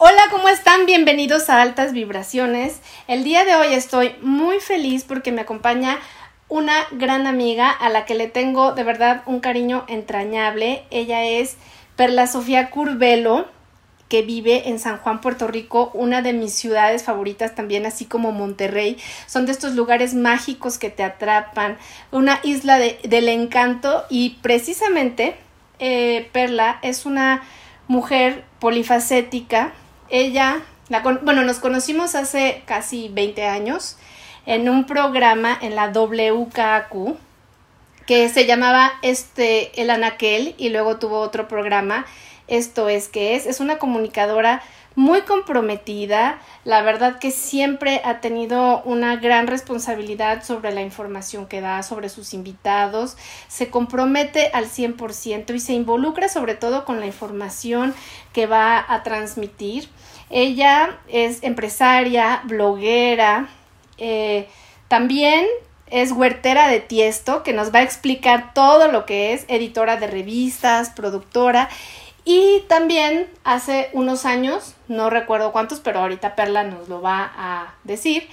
Hola, ¿cómo están? Bienvenidos a Altas Vibraciones. El día de hoy estoy muy feliz porque me acompaña una gran amiga a la que le tengo de verdad un cariño entrañable. Ella es Perla Sofía Curvelo, que vive en San Juan, Puerto Rico, una de mis ciudades favoritas también, así como Monterrey. Son de estos lugares mágicos que te atrapan, una isla de, del encanto y precisamente eh, Perla es una mujer polifacética ella, la bueno, nos conocimos hace casi 20 años en un programa en la WKQ que se llamaba este El Anaquel y luego tuvo otro programa Esto es que es. Es una comunicadora muy comprometida, la verdad que siempre ha tenido una gran responsabilidad sobre la información que da, sobre sus invitados, se compromete al 100% y se involucra sobre todo con la información que va a transmitir. Ella es empresaria, bloguera, eh, también es huertera de tiesto, que nos va a explicar todo lo que es, editora de revistas, productora y también hace unos años, no recuerdo cuántos, pero ahorita Perla nos lo va a decir,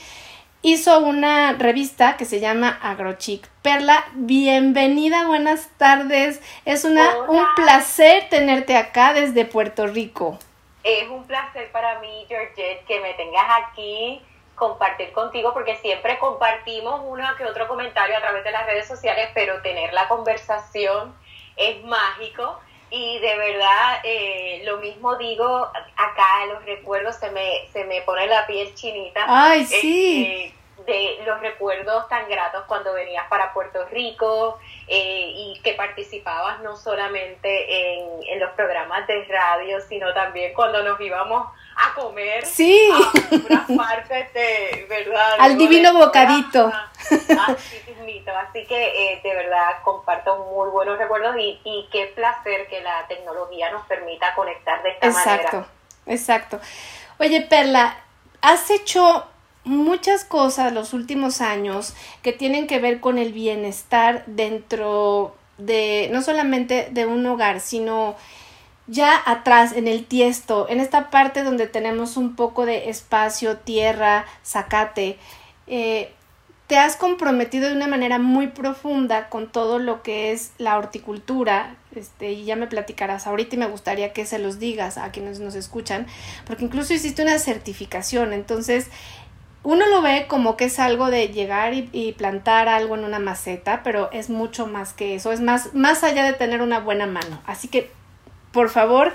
hizo una revista que se llama AgroChic. Perla, bienvenida, buenas tardes. Es una, un placer tenerte acá desde Puerto Rico. Es un placer para mí, Georgette, que me tengas aquí, compartir contigo, porque siempre compartimos uno que otro comentario a través de las redes sociales, pero tener la conversación es mágico y de verdad eh, lo mismo digo acá los recuerdos se me se me pone la piel chinita. Ay sí. este, de los recuerdos tan gratos cuando venías para Puerto Rico eh, y que participabas no solamente en, en, los programas de radio, sino también cuando nos íbamos a comer sí. a unas partes de, ¿verdad? Al divino bocadito. Así, así que eh, de verdad comparto muy buenos recuerdos y, y qué placer que la tecnología nos permita conectar de esta manera. Exacto, exacto. Oye, Perla, has hecho muchas cosas los últimos años que tienen que ver con el bienestar dentro de no solamente de un hogar, sino ya atrás en el tiesto, en esta parte donde tenemos un poco de espacio, tierra, zacate, eh, te has comprometido de una manera muy profunda con todo lo que es la horticultura, este, y ya me platicarás ahorita y me gustaría que se los digas a quienes nos escuchan, porque incluso hiciste una certificación, entonces uno lo ve como que es algo de llegar y, plantar algo en una maceta, pero es mucho más que eso, es más, más allá de tener una buena mano. Así que, por favor,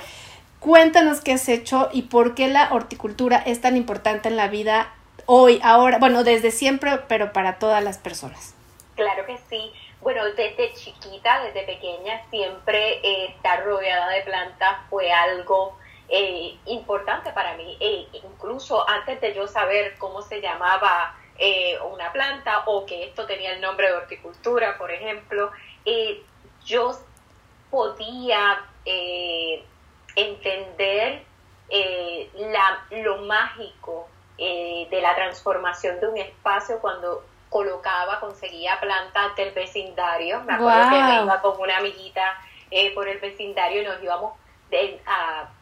cuéntanos qué has hecho y por qué la horticultura es tan importante en la vida hoy, ahora, bueno, desde siempre, pero para todas las personas. Claro que sí. Bueno, desde chiquita, desde pequeña, siempre eh, estar rodeada de plantas fue algo eh, importante para mí. E incluso antes de yo saber cómo se llamaba eh, una planta o que esto tenía el nombre de horticultura, por ejemplo, eh, yo podía entender la, lo mágico de la transformación de un espacio cuando colocaba, conseguía plantas del vecindario. Me acuerdo que me iba con una amiguita por el vecindario y nos íbamos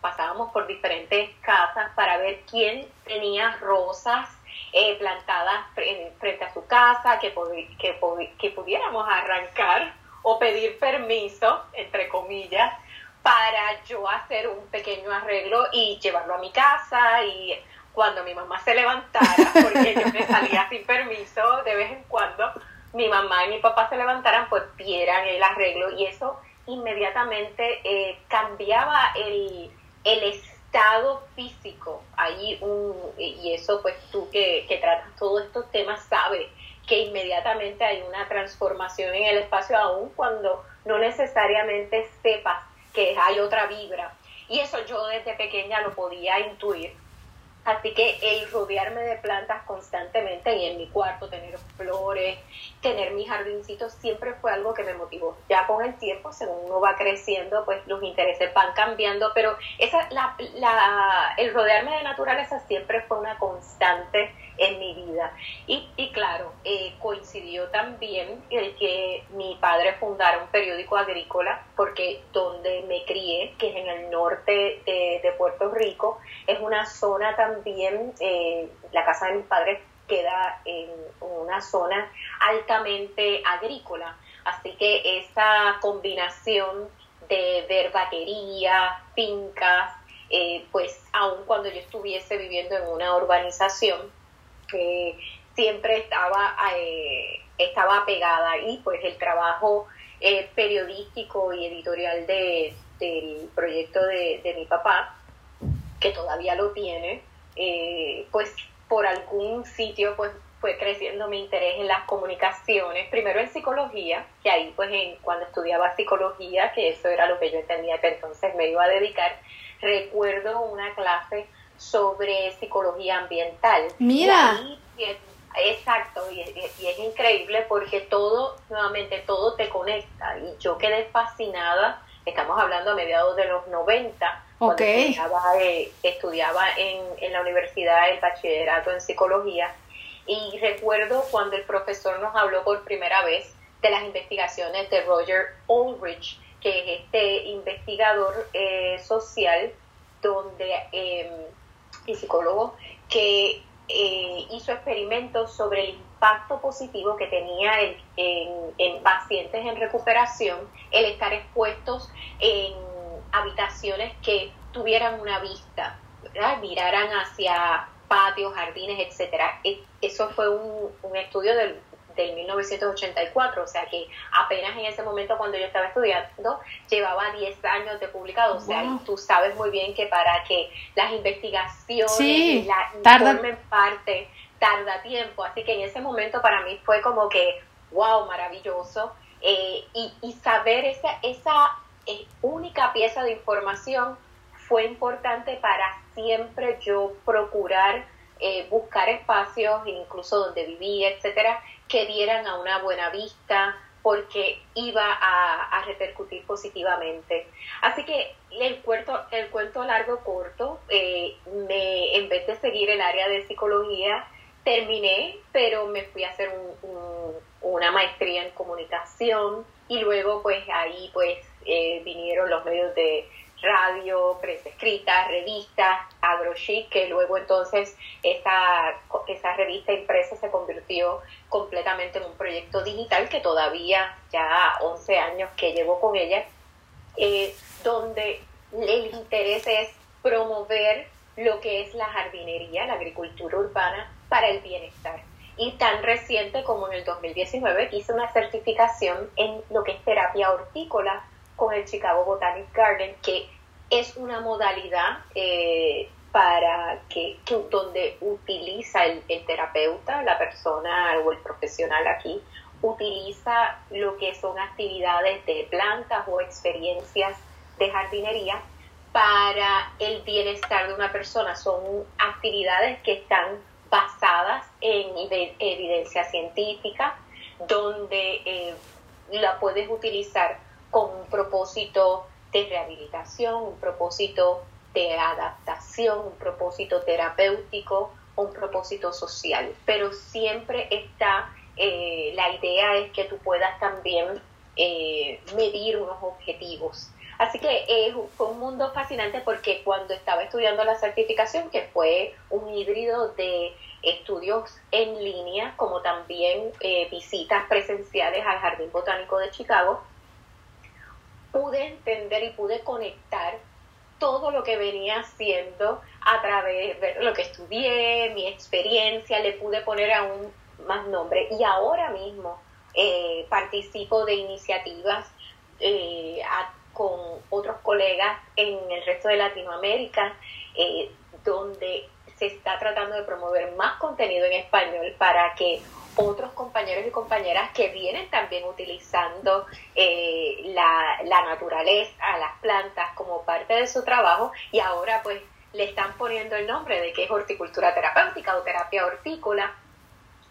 pasábamos por diferentes casas para ver quién tenía rosas eh, plantadas frente a su casa, que, que, que pudiéramos arrancar o pedir permiso, entre comillas, para yo hacer un pequeño arreglo y llevarlo a mi casa y cuando mi mamá se levantara, porque yo me salía sin permiso de vez en cuando, mi mamá y mi papá se levantaran, pues vieran el arreglo y eso inmediatamente eh, cambiaba el, el, estado físico. Ahí y eso pues tú que, que tratas todos estos temas sabes que inmediatamente hay una transformación en el espacio aún cuando no necesariamente sepas que hay otra vibra. Y eso yo desde pequeña lo podía intuir Así que el rodearme de plantas constantemente y en mi cuarto tener flores, tener mis jardincitos, siempre fue algo que me motivó. Ya con el tiempo, según uno va creciendo, pues los intereses van cambiando, pero esa, la, la, el rodearme de naturaleza siempre fue una constante en mi vida. Y, y claro, eh, coincidió también el que mi padre fundara un periódico agrícola, porque donde me crié, que es en el norte de de, Puerto Rico. Es una zona también, eh, la casa de mis padres queda en una zona altamente agrícola. Así que esa combinación de ver vaquería, fincas, eh, pues aun cuando yo estuviese viviendo en una urbanización, que siempre estaba, eh, estaba pegada ahí, pues el trabajo eh, periodístico y editorial de, del proyecto de, de, mi papá, que todavía lo tiene, pues por algún sitio pues fue creciendo mi interés en las comunicaciones, primero en psicología, que ahí pues en, cuando estudiaba psicología, que eso era lo que yo entendía que entonces me iba a dedicar, recuerdo una clase sobre psicología ambiental. Mira. exacto, y, es increíble porque todo, nuevamente, todo te conecta. Y yo quedé fascinada, estamos hablando a mediados de los 90, cuando estudiaba, eh, estudiaba en, en la universidad el bachillerato en psicología y recuerdo cuando el profesor nos habló por primera vez de las investigaciones de Roger Ulrich, que es este investigador eh, social donde, em, y psicólogo que eh, hizo experimentos sobre el impacto positivo que tenía en, en, pacientes en recuperación el estar expuestos en habitaciones que tuvieran una vista, miraran hacia patios, jardines, etcétera. E, eso fue un, un estudio del, del 1984, o sea que apenas en ese momento cuando yo estaba estudiando llevaba 10 años de publicado, o sea, y tú sabes muy bien que para que las investigaciones sí, la tarda. parte tarda tiempo, así que en ese momento para mí fue como que, wow, maravilloso, eh, y, y, saber esa, esa eh, única pieza de información fue importante para siempre yo procurar eh, buscar espacios, incluso donde vivía, etcétera, que dieran a una buena vista, porque iba a, repercutir positivamente. Así que el cuento, el cuento largo corto, eh, me, en vez de seguir el área de psicología, terminé, pero me fui a hacer una maestría en comunicación y luego pues ahí pues eh, vinieron los medios de radio, prensa escrita, revistas, AgroChic, que luego entonces esa, esa revista impresa se convirtió completamente en un proyecto digital que todavía ya 11 años que llevo con ella, eh, donde el interés es promover lo que es la jardinería, la agricultura urbana para el bienestar. Y tan reciente como en el 2019 hice una certificación en lo que es terapia hortícola con el Chicago Botanic Garden, que es una modalidad eh, para que, donde utiliza el, terapeuta, la persona o el profesional aquí, utiliza lo que son actividades de plantas o experiencias de jardinería para el bienestar de una persona. Son actividades que están basadas en evidencia científica, donde eh, la puedes utilizar con un propósito de rehabilitación, un propósito de adaptación, un propósito terapéutico, un propósito social. Pero siempre está, eh, la idea es que tú puedas también eh, medir unos objetivos. Así que eh, fue un mundo fascinante porque cuando estaba estudiando la certificación, que fue un híbrido de estudios en línea, como también visitas presenciales al Jardín Botánico de Chicago, pude entender y pude conectar todo lo que venía haciendo a través de lo que estudié, mi experiencia, le pude poner aún más nombre. Y ahora mismo eh, participo de iniciativas eh, con otros colegas en el resto de Latinoamérica, eh, donde se está tratando de promover más contenido en español para que otros compañeros y compañeras que vienen también utilizando eh, la, la naturaleza, las plantas como parte de su trabajo y ahora pues le están poniendo el nombre de que es horticultura terapéutica o terapia hortícola,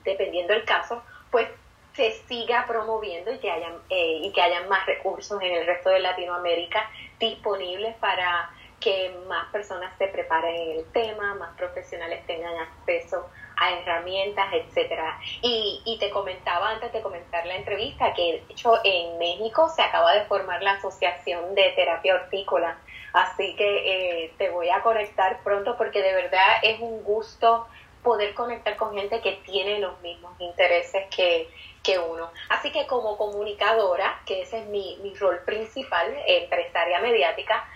dependiendo del caso, pues se siga promoviendo y que hayan eh, y que hayan más recursos en el resto de Latinoamérica disponibles para que más personas se preparen en el tema, más profesionales tengan acceso a herramientas, etcétera. Y, y te comentaba antes de comenzar la entrevista que de hecho en México se acaba de formar la Asociación de Terapia Hortícola. Así que eh, te voy a conectar pronto porque de verdad es un gusto poder conectar con gente que tiene los mismos intereses que, que uno. Así que como comunicadora, que ese es mi, mi rol principal, empresaria mediática,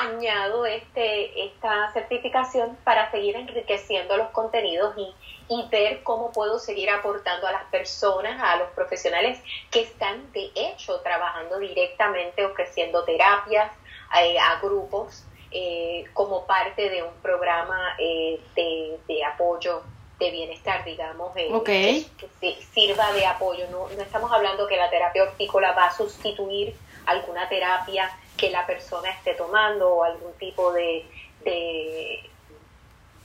añado este, esta certificación para seguir enriqueciendo los contenidos y, y, ver cómo puedo seguir aportando a las personas, a los profesionales que están de hecho trabajando directamente, ofreciendo terapias eh, a grupos eh, como parte de un programa eh, de, de, apoyo de bienestar, digamos, que, sirva de apoyo. No, no estamos hablando que la terapia hortícola va a sustituir alguna terapia que la persona esté tomando o algún tipo de, de,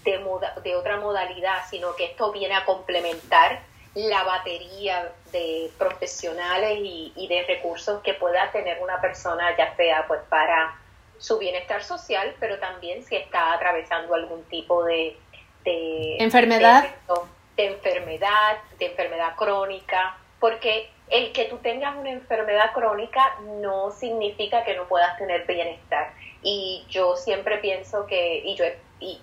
de, otra modalidad, sino que esto viene a complementar la batería de profesionales y, de recursos que pueda tener una persona, ya sea pues para su bienestar social, pero también si está atravesando algún tipo de, de enfermedad, de, enfermedad, de enfermedad crónica, porque el que tú tengas una enfermedad crónica no significa que no puedas tener bienestar. Y yo siempre pienso que, y yo y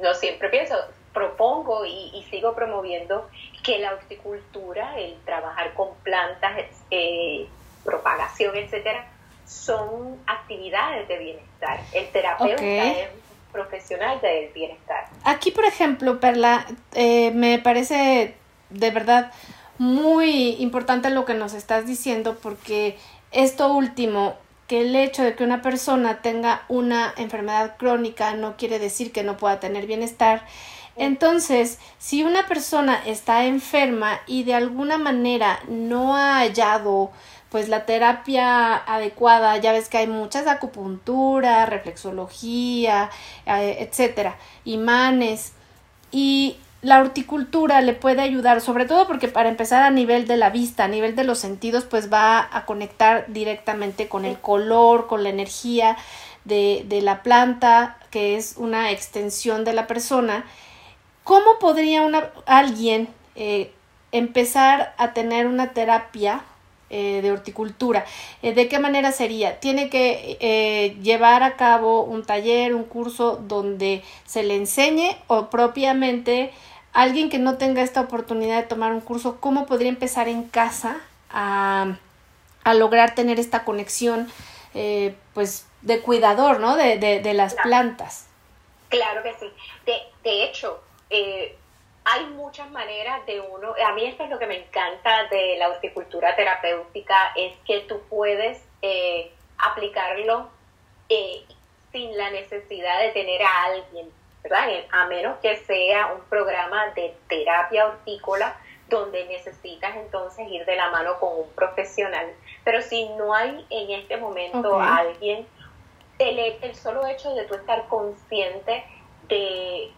no siempre pienso, propongo y, sigo promoviendo que la horticultura, el trabajar con plantas, eh, propagación, etcétera, son actividades de bienestar. El terapeuta es profesional del bienestar. Aquí, por ejemplo, Perla, eh, me parece de verdad muy importante lo que nos estás diciendo porque esto último, que el hecho de que una persona tenga una enfermedad crónica no quiere decir que no pueda tener bienestar. Entonces, si una persona está enferma y de alguna manera no ha hallado pues la terapia adecuada, ya ves que hay muchas acupuntura, reflexología, eh, etcétera, imanes y la horticultura le puede ayudar, sobre todo porque para empezar a nivel de la vista, a nivel de los sentidos, pues va a conectar directamente con el color, con la energía de, de la planta, que es una extensión de la persona. ¿Cómo podría una, alguien eh, empezar a tener una terapia eh, de horticultura. Eh, ¿De qué manera sería? Tiene que llevar a cabo un taller, un curso donde se le enseñe o propiamente alguien que no tenga esta oportunidad de tomar un curso, ¿cómo podría empezar en casa a, lograr tener esta conexión pues de cuidador, ¿no? De, de, las plantas. Claro que sí. De, de hecho, hay muchas maneras de uno, a mí esto es lo que me encanta de la horticultura terapéutica, es que tú puedes eh, aplicarlo eh, sin la necesidad de tener a alguien, ¿verdad? Eh, a menos que sea un programa de terapia hortícola donde necesitas entonces ir de la mano con un profesional. Pero si no hay en este momento alguien, el, el solo hecho de tú estar consciente de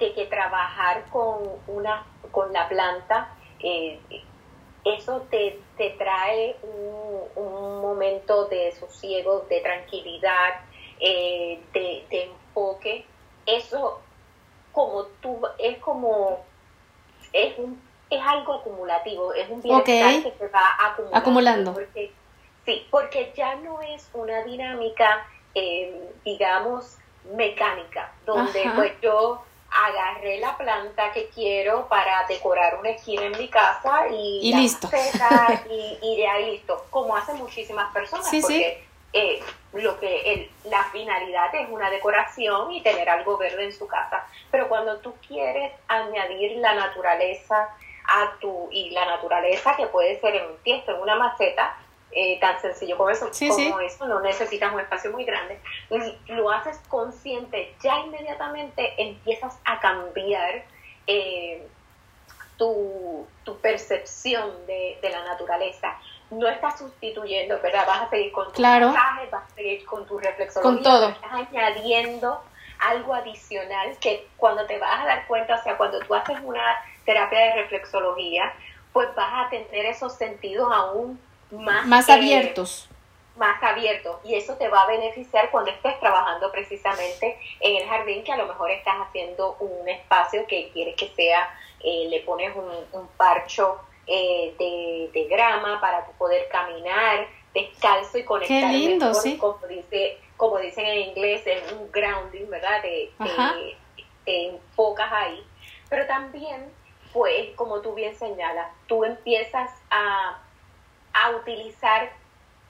de que trabajar con, una, con la planta, eh, eso te, te trae un, un, momento de sosiego, de tranquilidad, eh, de, enfoque. Eso como tú, es como, es, un, es algo acumulativo, es un bienestar que se va acumulando. acumulando. Porque, sí, porque ya no es una dinámica, eh, digamos, mecánica, donde pues yo agarré la planta que quiero para decorar una esquina en mi casa y, y listo. y, y ahí listo, como hacen muchísimas personas, porque eh, lo que el, la finalidad es una decoración y tener algo verde en su casa. Pero cuando tú quieres añadir la naturaleza a tu, y la naturaleza que puede ser en un tiesto, en una maceta, eh, tan sencillo como eso, como eso, no necesitas un espacio muy grande, lo haces consciente, ya inmediatamente empiezas a cambiar eh, tu, percepción de, la naturaleza. No estás sustituyendo, ¿verdad? Vas a seguir con tu claro. vas a seguir con tu reflexología, con todo. estás añadiendo algo adicional que cuando te vas a dar cuenta, o sea, cuando tú haces una terapia de reflexología, pues vas a tener esos sentidos aún más, eh, abiertos. Más abiertos. Y eso te va a beneficiar cuando estés trabajando precisamente en el jardín, que a lo mejor estás haciendo un espacio que quieres que sea, eh, le pones un, parcho eh, de, grama para poder caminar, descalzo y conectar Qué lindo, sí. como, dice, como dicen en inglés, es un grounding, ¿verdad? Te, te, te enfocas ahí. Pero también, pues, como tú bien señalas, tú empiezas a, a utilizar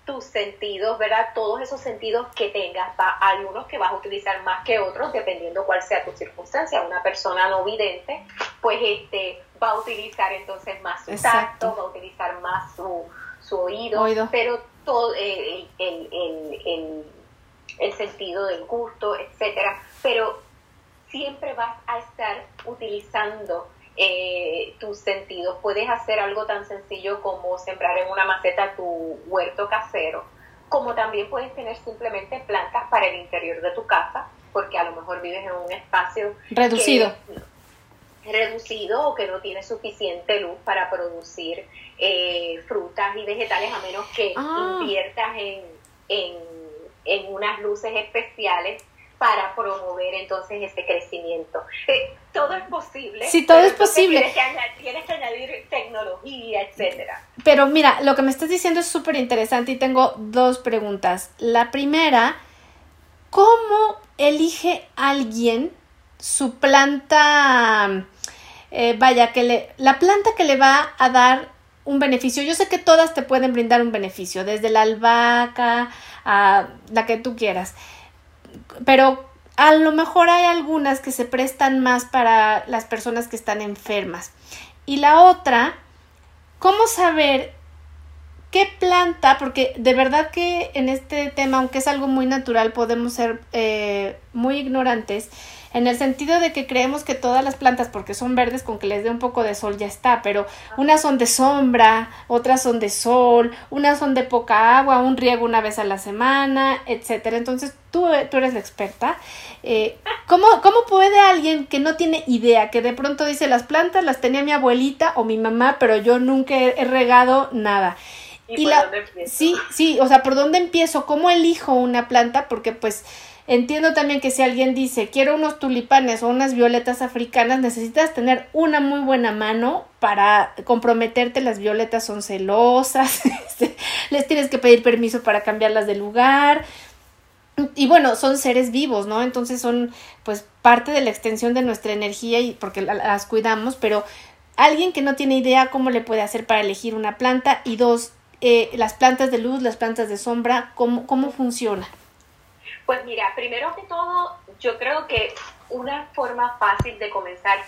tus sentidos, ¿verdad? Todos esos sentidos que tengas, va, hay unos que vas a utilizar más que otros, dependiendo cuál sea tu circunstancia. Una persona no vidente, pues este va a utilizar entonces más su tacto, va a utilizar más su, su oído, pero todo el, el, el, el, sentido del gusto, etcétera. Pero siempre vas a estar utilizando eh, tus sentidos. Puedes hacer algo tan sencillo como sembrar en una maceta tu huerto casero, como también puedes tener simplemente plantas para el interior de tu casa, porque a lo mejor vives en un espacio reducido. Reducido o que no tiene suficiente luz para producir eh, frutas y vegetales, a menos que ah. inviertas en, en, en unas luces especiales para promover entonces ese crecimiento. Eh, todo es posible. Sí, todo es posible. Tienes que, añadir, tecnología, etcétera. Pero mira, lo que me estás diciendo es súper interesante y tengo dos preguntas. La primera, ¿cómo elige alguien su planta, eh, vaya, que le, la planta que le va a dar un beneficio? Yo sé que todas te pueden brindar un beneficio, desde la albahaca a la que tú quieras pero a lo mejor hay algunas que se prestan más para las personas que están enfermas. Y la otra, ¿cómo saber qué planta? Porque de verdad que en este tema, aunque es algo muy natural, podemos ser eh, muy ignorantes en el sentido de que creemos que todas las plantas, porque son verdes, con que les dé un poco de sol ya está, pero unas son de sombra, otras son de sol, unas son de poca agua, un riego una vez a la semana, etcétera. Entonces, tú, tú eres la experta. Eh, ¿cómo, ¿Cómo puede alguien que no tiene idea, que de pronto dice las plantas las tenía mi abuelita o mi mamá, pero yo nunca he, regado nada? ¿Y, por dónde empiezo? Sí, sí, o sea, ¿por dónde empiezo? ¿Cómo elijo una planta? Porque pues Entiendo también que si alguien dice quiero unos tulipanes o unas violetas africanas, necesitas tener una muy buena mano para comprometerte. Las violetas son celosas, este, les tienes que pedir permiso para cambiarlas de lugar. Y bueno, son seres vivos, ¿no? Entonces son pues parte de la extensión de nuestra energía y porque las cuidamos, pero alguien que no tiene idea cómo le puede hacer para elegir una planta y dos, eh, las plantas de luz, las plantas de sombra, cómo, cómo funciona. Pues mira, primero que todo, yo creo que una forma fácil de comenzar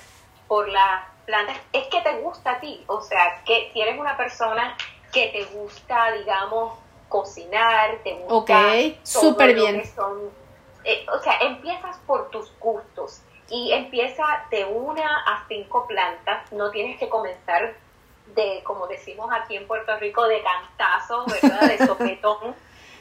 por las plantas es que te gusta a ti, o sea, que si eres una persona que te gusta, digamos, cocinar, te gusta... Ok, súper bien. Eh, o sea, empiezas por tus gustos y empieza de una a cinco plantas, no tienes que comenzar de, como decimos aquí en Puerto Rico, de cantazo, ¿verdad? De sopetón,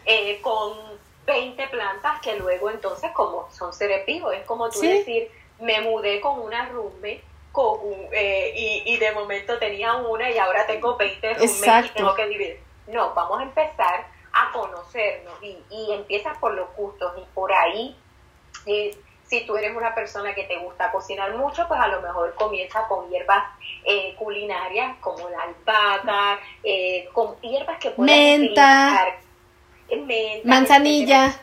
eh, con 20 plantas que luego entonces como son seres vivos, es como tú decir, me mudé con una rumbe con, eh, y, y, de momento tenía una y ahora tengo 20 rumbes y tengo que dividir. No, vamos a empezar a conocernos y, y empiezas por los gustos y por ahí, eh, si tú eres una persona que te gusta cocinar mucho, pues a lo mejor comienza con hierbas eh, culinarias como la albahaca, con hierbas que puedes Menta manzanilla.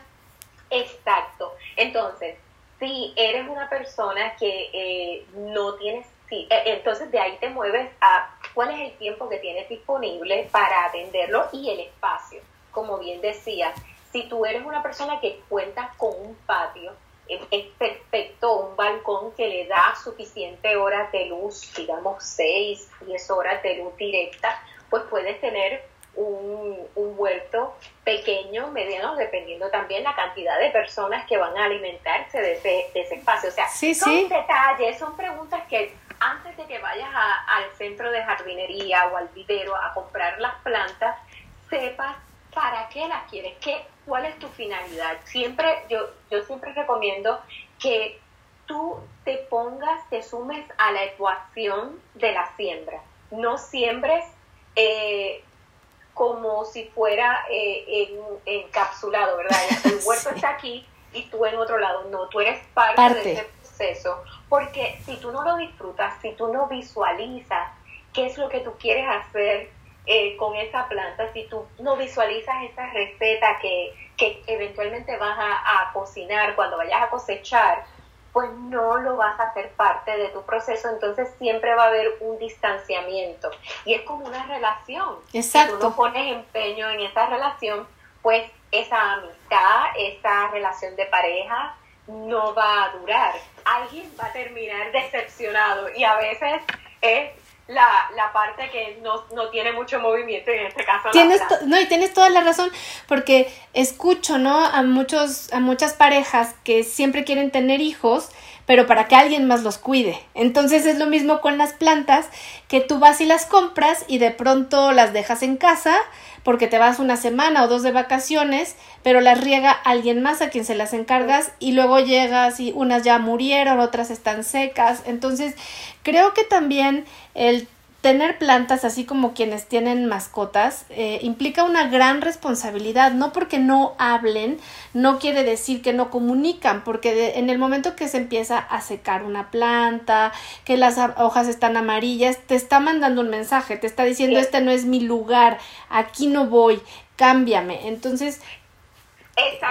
Exacto. Entonces, si eres una persona que eh, no tienes, sí, e, entonces de ahí te mueves a cuál es el tiempo que tienes disponible para atenderlo y el espacio. Como bien decía, si tú eres una persona que cuentas con un patio, es perfecto un balcón que le da suficiente horas de luz, digamos 6, 10 horas de luz directa, pues puedes tener un, huerto pequeño, mediano, dependiendo también la cantidad de personas que van a alimentarse de ese, de ese espacio. O sea, son detalles, son preguntas que antes de que vayas al centro de jardinería o al vivero a comprar las plantas, sepas para qué las quieres, qué, cuál es tu finalidad. Siempre, yo, yo siempre recomiendo que tú te pongas, te sumes a la ecuación de la siembra. No siembres eh, como si fuera eh, encapsulado, ¿verdad? El huerto está aquí y tú en otro lado. No, tú eres parte, de ese proceso. Porque si tú no lo disfrutas, si tú no visualizas qué es lo que tú quieres hacer eh, con esa planta, si tú no visualizas esa receta que, que eventualmente vas a, a, cocinar cuando vayas a cosechar, pues no lo vas a hacer parte de tu proceso, entonces siempre va a haber un distanciamiento. Y es como una relación. Exacto. Si tú no pones empeño en esa relación, pues esa amistad, esa relación de pareja no va a durar. Alguien va a terminar decepcionado y a veces es la, la parte que no, no, tiene mucho movimiento, en este caso tienes No, y tienes toda la razón, porque escucho, ¿no? A, muchos, a muchas parejas que siempre quieren tener hijos, pero para que alguien más los cuide. Entonces es lo mismo con las plantas, que tú vas y las compras y de pronto las dejas en casa porque te vas una semana o dos de vacaciones, pero las riega alguien más a quien se las encargas y luego llegas y unas ya murieron, otras están secas. Entonces, creo que también el tener plantas, así como quienes tienen mascotas, eh, implica una gran responsabilidad. No porque no hablen, no quiere decir que no comunican, porque en el momento que se empieza a secar una planta, que las hojas están amarillas, te está mandando un mensaje, te está diciendo, este no es mi lugar, aquí no voy, cámbiame. Entonces,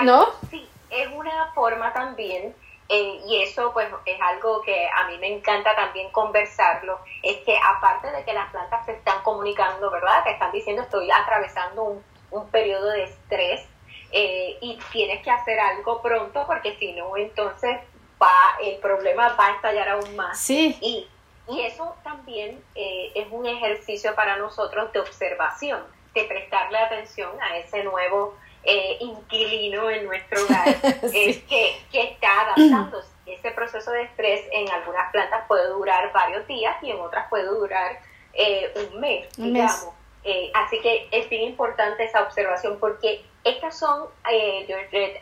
¿no? Sí, es una forma también eh, y eso pues es algo que a mí me encanta también conversarlo, es que aparte de que las plantas se están comunicando, ¿verdad? Que están diciendo estoy atravesando un, un periodo de estrés eh, y tienes que hacer algo pronto porque si no entonces va, el problema va a estallar aún más. Sí. Y, y eso también eh, es un ejercicio para nosotros de observación, de prestarle atención a ese nuevo eh, inquilino en nuestro hogar que, que, está adaptándose. Ese proceso de estrés en algunas plantas puede durar varios días y en otras puede durar eh, un mes, digamos. Eh, así que es bien importante esa observación porque estas son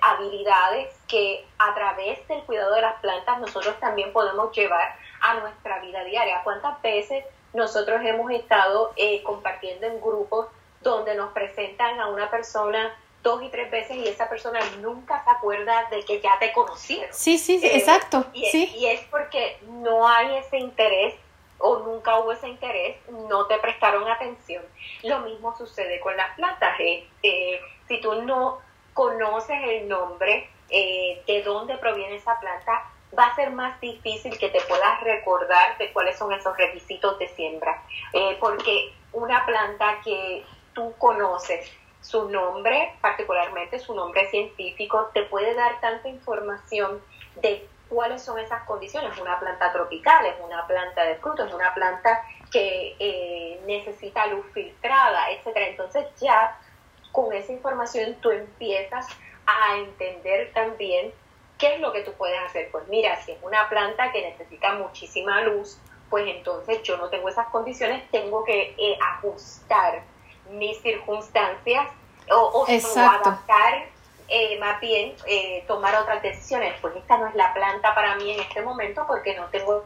habilidades que a través del cuidado de las plantas nosotros también podemos llevar a nuestra vida diaria. ¿Cuántas veces nosotros hemos estado compartiendo en grupos donde nos presentan a una persona dos y tres veces y esa persona nunca se acuerda de que ya te conocieron. Sí, sí, sí exacto. Y, sí. y es porque no hay ese interés o nunca hubo ese interés, no te prestaron atención. Lo mismo sucede con las plantas. Eh, eh, si tú no conoces el nombre eh, de dónde proviene esa planta, va a ser más difícil que te puedas recordar de cuáles son esos requisitos de siembra. porque una planta que tú conoces su nombre, particularmente su nombre científico, te puede dar tanta información de cuáles son esas condiciones. Una planta tropical, es una planta de frutos, es una planta que eh, necesita luz filtrada, etcétera. Entonces ya con esa información tú empiezas a entender también qué es lo que tú puedes hacer. Pues mira, si es una planta que necesita muchísima luz, pues entonces yo no tengo esas condiciones, tengo que eh, ajustar mis circunstancias o, o, adaptar eh, más bien eh, tomar otras decisiones. Pues esta no es la planta para mí en este momento porque no tengo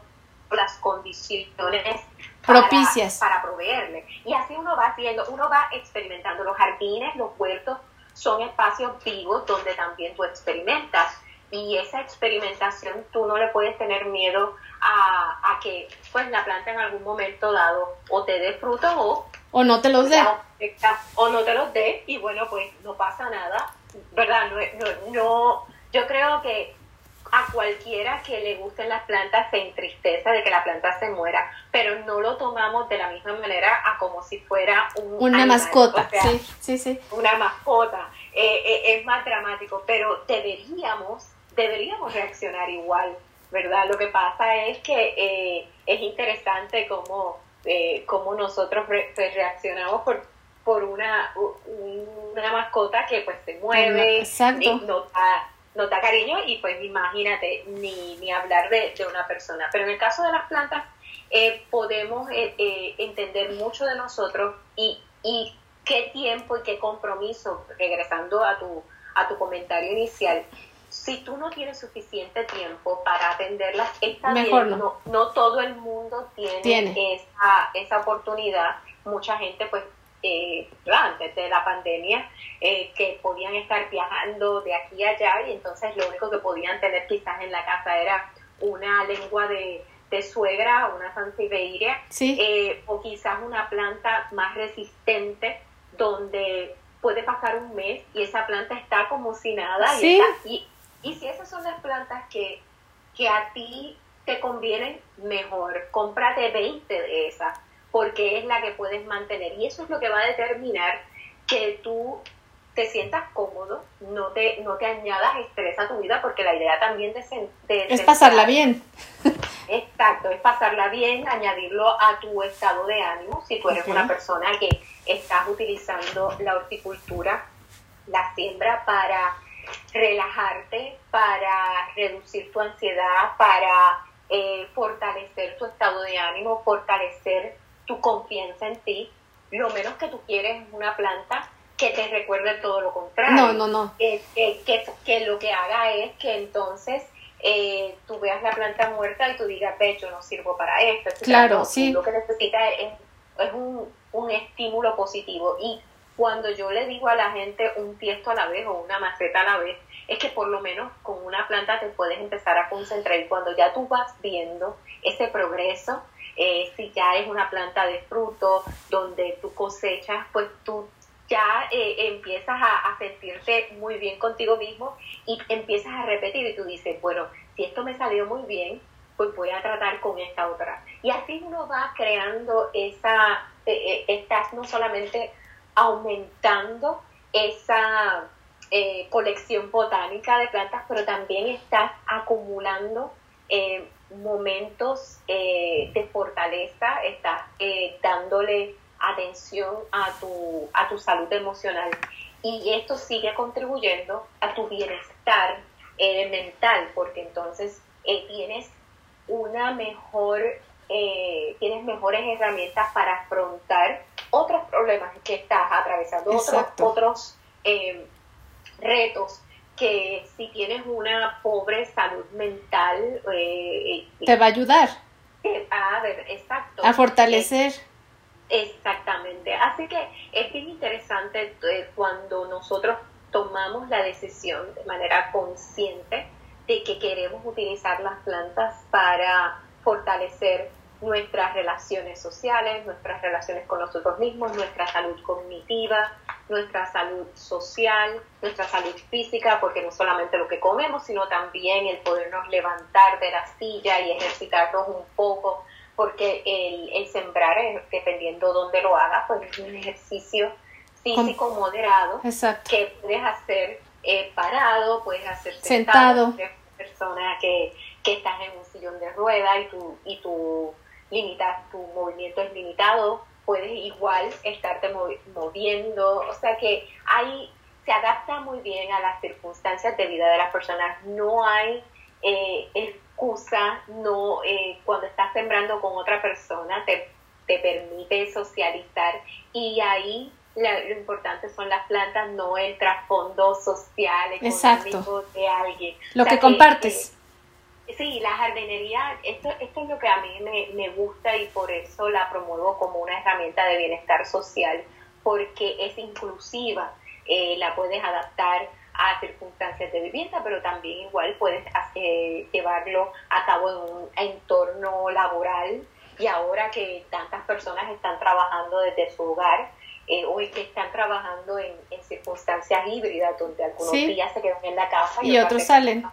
las condiciones propicias para, proveerle. Y así uno va haciendo, uno va experimentando. Los jardines, los huertos son espacios vivos donde también tú experimentas. Y esa experimentación tú no le puedes tener miedo a, a que pues la planta en algún momento dado o te dé fruto o o no te los dé. O no te los dé y bueno, pues no pasa nada, ¿verdad? No, no, no, yo creo que a cualquiera que le gusten las plantas se entristece de que la planta se muera, pero no lo tomamos de la misma manera a como si fuera un una mascota, sí, sí, sí. Una mascota. Eh, eh, es más dramático, pero deberíamos, deberíamos reaccionar igual, ¿verdad? Lo que pasa es que eh, es interesante cómo eh, cómo nosotros pues, reaccionamos por, por una, una mascota que pues se mueve, nota, nota cariño y pues imagínate, ni, ni hablar de, una persona. Pero en el caso de las plantas, eh, podemos entender mucho de nosotros y, y qué tiempo y qué compromiso, regresando a tu, a tu comentario inicial, si tú no tienes suficiente tiempo para atenderlas, está Mejor bien. No. no. todo el mundo tiene, Esa, esa oportunidad. Mucha gente, pues, eh, antes de la pandemia, eh, que podían estar viajando de aquí a allá y entonces lo único que podían tener quizás en la casa era una lengua de, de suegra, una sansevieria, eh, o quizás una planta más resistente donde puede pasar un mes y esa planta está como si nada. Y, y, y, si esas son las plantas que, que a ti te convienen, mejor, cómprate 20 de esas, porque es la que puedes mantener. Y eso es lo que va a determinar que tú te sientas cómodo, no te, no te añadas estrés a tu vida, porque la idea también de, de es pasarla bien. Exacto, es pasarla bien, añadirlo a tu estado de ánimo. Si tú eres una persona que estás utilizando la horticultura, la siembra para relajarte, para reducir tu ansiedad, para eh, fortalecer tu estado de ánimo, fortalecer tu confianza en ti. Lo menos que tú quieres es una planta que te recuerde todo lo contrario. No, no, no. que, que, lo que haga es que entonces eh, tú veas la planta muerta y tú digas, ve, yo no sirvo para esto. Claro, sí. Lo que necesita es, es un, un, estímulo positivo. Y cuando yo le digo a la gente un tiesto a la vez o una maceta a la vez, es que por lo menos con una planta te puedes empezar a concentrar y cuando ya tú vas viendo ese progreso, eh, si ya es una planta de fruto donde tú cosechas, pues tú ya eh, empiezas a, sentirte muy bien contigo mismo y empiezas a repetir y tú dices, bueno, si esto me salió muy bien, pues voy a tratar con esta otra. Y así uno va creando esa, eh, eh, no solamente aumentando esa colección botánica de plantas, pero también estás acumulando momentos de fortaleza, estás dándole atención a tu, a tu salud emocional. Y esto sigue contribuyendo a tu bienestar eh, mental, porque entonces eh, tienes una mejor, eh, tienes mejores herramientas para afrontar otros problemas que estás atravesando, otros, otros retos que si tienes una pobre salud mental... Te va a ayudar. a ver, exacto. A fortalecer Exactamente. Así que es bien interesante eh, cuando nosotros tomamos la decisión de manera consciente de que queremos utilizar las plantas para fortalecer nuestras relaciones sociales, nuestras relaciones con nosotros mismos, nuestra salud cognitiva, nuestra salud social, nuestra salud física, porque no solamente lo que comemos, sino también el podernos levantar de la silla y ejercitarnos un poco porque el, el sembrar, dependiendo dónde lo hagas, pues es un ejercicio físico moderado que puedes hacer eh, parado, puedes hacer sentado, sentado. persona que, que estás en un sillón de rueda y tu, y tu, limitas, tu movimiento es limitado, puedes igual estarte moviendo, o sea que hay, se adapta muy bien a las circunstancias de vida de las personas, no hay eh, excusa, no, eh, cuando estás sembrando con otra persona, te, te permite socializar y ahí lo importante son las plantas, no el trasfondo social, económico de alguien. Lo que compartes. Eh, sí, la jardinería, esto, esto es lo que a mí me, me gusta y por eso la promuevo como una herramienta de bienestar social, porque es inclusiva, eh, la puedes adaptar a circunstancias de vivienda, pero también igual puedes eh, llevarlo a cabo en un entorno laboral y ahora que tantas personas están trabajando desde su hogar eh, o que están trabajando en, circunstancias híbridas donde algunos días se quedan en la casa y, otros salen.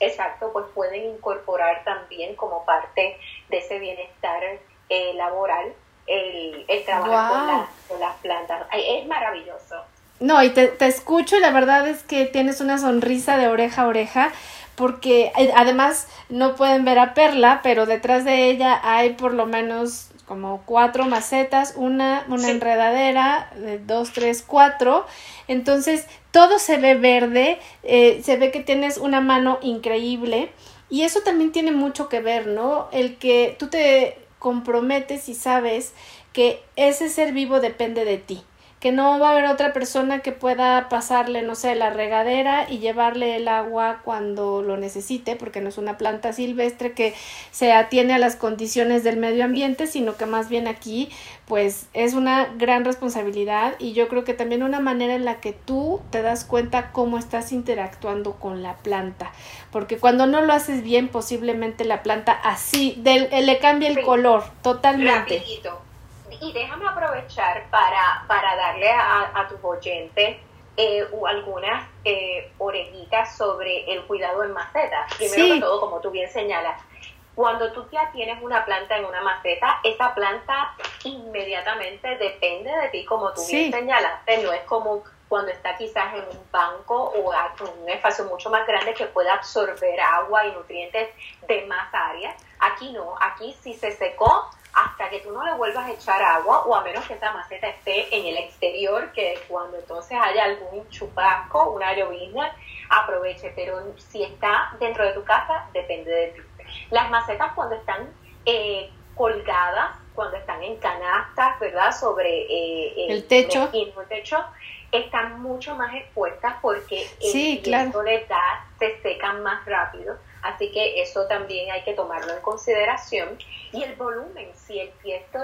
Exacto, pues pueden incorporar también como parte de ese bienestar eh, laboral el, el trabajo con, las plantas. Es maravilloso. No, y te, te escucho y la verdad es que tienes una sonrisa de oreja a oreja porque eh, además no pueden ver a Perla, pero detrás de ella hay por lo menos como cuatro macetas, una, una enredadera de dos, tres, cuatro. Entonces todo se ve verde, eh, se ve que tienes una mano increíble y eso también tiene mucho que ver, ¿no? El que tú te comprometes y sabes que ese ser vivo depende de ti que no va a haber otra persona que pueda pasarle, no sé, la regadera y llevarle el agua cuando lo necesite, porque no es una planta silvestre que se atiene a las condiciones del medio ambiente, sino que más bien aquí pues es una gran responsabilidad y yo creo que también una manera en la que tú te das cuenta cómo estás interactuando con la planta, porque cuando no lo haces bien posiblemente la planta así le cambia el color totalmente. Y déjame aprovechar para, para darle a, a tus oyentes eh, algunas eh, orejitas sobre el cuidado en macetas. Primero que todo, como tú bien señalas, cuando tú ya tienes una planta en una maceta, esa planta inmediatamente depende de ti, como tú bien señalaste, no es como cuando está quizás en un banco o en un espacio mucho más grande que pueda absorber agua y nutrientes de más áreas. Aquí no, aquí si se secó, hasta que tú no le vuelvas a echar agua o a menos que esa maceta esté en el exterior, que cuando entonces haya algún chupasco, una llovizna, aproveche. Pero si está dentro de tu casa, depende de ti. Las macetas cuando están eh, colgadas, cuando están en canastas, ¿verdad? Sobre eh, el, techo. el techo, están mucho más expuestas porque el sí, claro. de da se secan más rápido. Así que eso también hay que tomarlo en consideración. Y el volumen, si el tiesto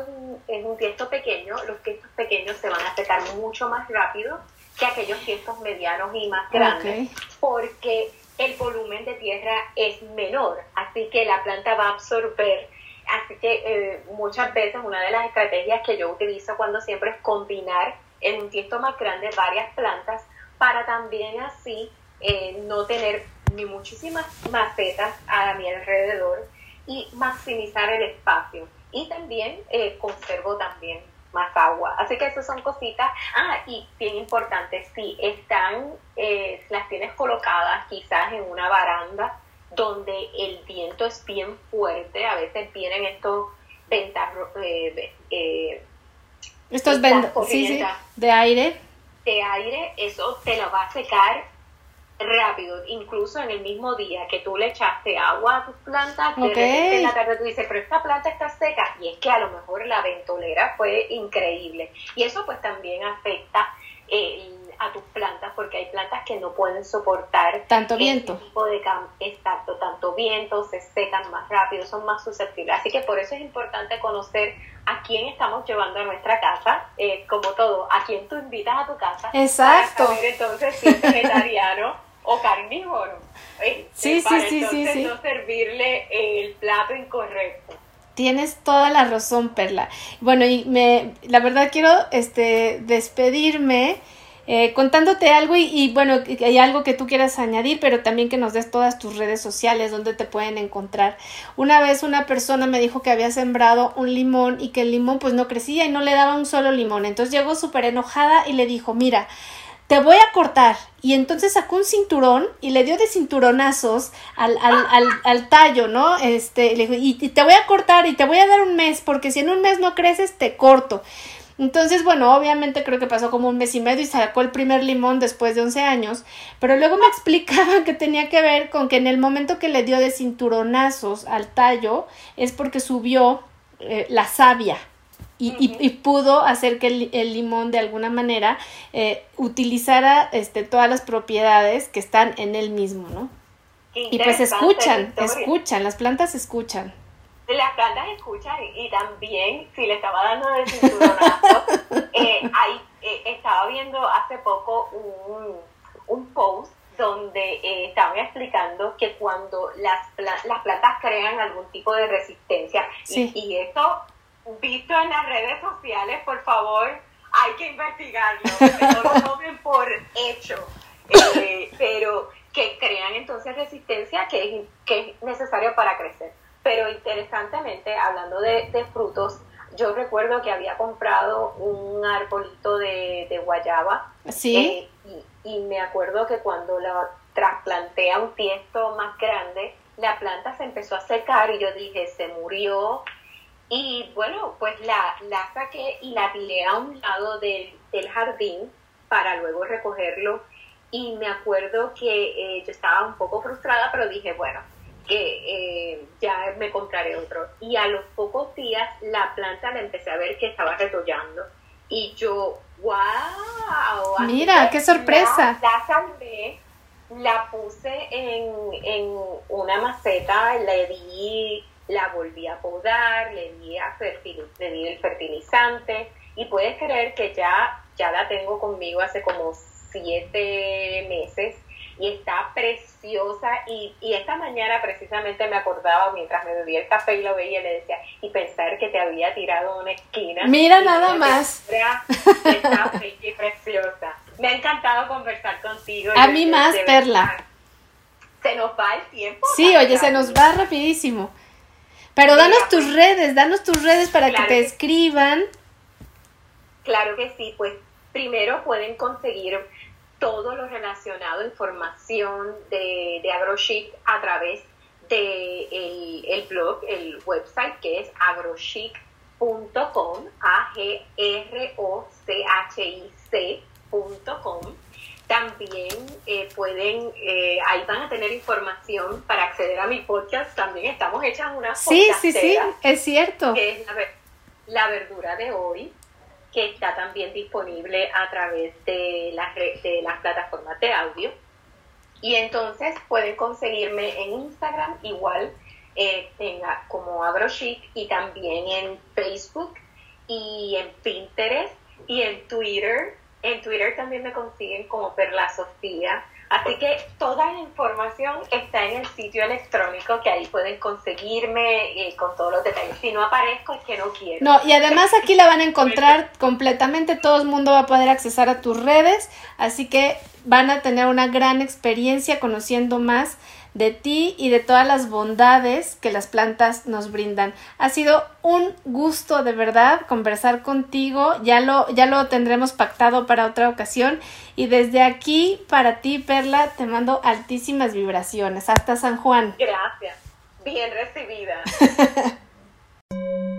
es un, tiesto pequeño, los tiestos pequeños se van a secar mucho más rápido que aquellos tiestos medianos y más grandes, porque el volumen de tierra es menor, así que la planta va a absorber. Así que eh, muchas veces una de las estrategias que yo utilizo cuando siempre es combinar en un tiesto más grande varias plantas para también así eh, no tener ni muchísimas macetas a mi alrededor y maximizar el espacio. Y también eh, conservo también más agua. Así que esas son cositas. Ah, y bien importante, si están, eh, las tienes colocadas quizás en una baranda donde el viento es bien fuerte, a veces vienen estos ventas, eh, eh, estos ventas de aire. De aire, eso te lo va a secar rápido, incluso en el mismo día que tú le echaste agua a tus plantas, de en la tarde tú dices, pero esta planta está seca, y es que a lo mejor la ventolera fue increíble. Y eso pues también afecta eh, a tus plantas, porque hay plantas que no pueden soportar tanto viento. tipo de exacto, tanto viento, se secan más rápido, son más susceptibles. Así que por eso es importante conocer a quién estamos llevando a nuestra casa, eh, como todo, a quién tú invitas a tu casa. Exacto. Para entonces si es vegetariano o carnívoro. Sí, sí, sí, sí, sí. no servirle el plato incorrecto. Tienes toda la razón, Perla. Bueno, y me, la verdad quiero este, despedirme eh, contándote algo y, y, bueno, hay algo que tú quieras añadir, pero también que nos des todas tus redes sociales donde te pueden encontrar. Una vez una persona me dijo que había sembrado un limón y que el limón pues no crecía y no le daba un solo limón. Entonces llegó súper enojada y le dijo, mira, te voy a cortar. Y entonces sacó un cinturón y le dio de cinturonazos al, al, al, al tallo, ¿no? Este, le dijo, y, te voy a cortar y te voy a dar un mes, porque si en un mes no creces, te corto. Entonces, bueno, obviamente creo que pasó como un mes y medio y sacó el primer limón después de 11 años, pero luego me explicaba que tenía que ver con que en el momento que le dio de cinturonazos al tallo es porque subió eh, la savia, y, pudo hacer que el, limón de alguna manera eh, utilizara este, todas las propiedades que están en él mismo, ¿no? Y pues escuchan, escuchan, las plantas escuchan. Las plantas escuchan y, también, si le estaba dando de cinturonazo, eh, eh, estaba viendo hace poco un, un post donde eh, estaban explicando que cuando las, las plantas crean algún tipo de resistencia, y, y esto visto en las redes sociales, por favor, hay que investigarlo, que no lo tomen por hecho, eh, pero que crean entonces resistencia que es, que es necesario para crecer. Pero interesantemente, hablando de, frutos, yo recuerdo que había comprado un arbolito de, guayaba. Sí. Eh, y, y, me acuerdo que cuando la trasplanté a un tiesto más grande, la planta se empezó a secar y yo dije, se murió, y bueno, pues la, la saqué y la tiré a un lado del, jardín para luego recogerlo. Y me acuerdo que eh, yo estaba un poco frustrada, pero dije, bueno, que eh, ya me compraré otro. Y a los pocos días la planta la empecé a ver que estaba retollando. Y yo ¡Wow! Mira, qué sorpresa. La, salvé, la puse en, en una maceta, le di, la volví a podar, le di, a le di el fertilizante y puedes creer que ya, ya la tengo conmigo hace como siete meses y está preciosa y, y, esta mañana precisamente me acordaba mientras me bebía el café y lo veía y le decía y pensar que te había tirado una esquina. Mira nada más. está y preciosa. Me ha encantado conversar contigo a mí más Perla. se nos va el tiempo sí oye se nos va rapidísimo pero danos tus redes danos tus redes para que te escriban. Claro que sí pues primero pueden conseguir todo lo relacionado, información de, de AgroChic a través de el, blog, el website que es agrochic.com, A-G-R-O-C-H-I-C.com. También eh, pueden, eh, ahí van a tener información para acceder a mi podcast. También estamos hechas una Sí, sí, sí, es cierto. Que es la, la verdura de hoy que está también disponible a través de las, de las plataformas de audio. Y entonces pueden conseguirme en Instagram igual eh, como AgroChic y también en Facebook y en Pinterest y en Twitter. En Twitter también me consiguen como Perla Sofía. Así que toda la información está en el sitio electrónico que ahí pueden conseguirme eh, con todos los detalles. Si no aparezco es que no quiero. No, y además aquí la van a encontrar completamente, todo el mundo va a poder accesar a tus redes, así que van a tener una gran experiencia conociendo más de ti y de todas las bondades que las plantas nos brindan. Ha sido un gusto de verdad conversar contigo, ya lo, ya lo tendremos pactado para otra ocasión y desde aquí para ti Perla te mando altísimas vibraciones. Hasta San Juan. Gracias. Bien recibida.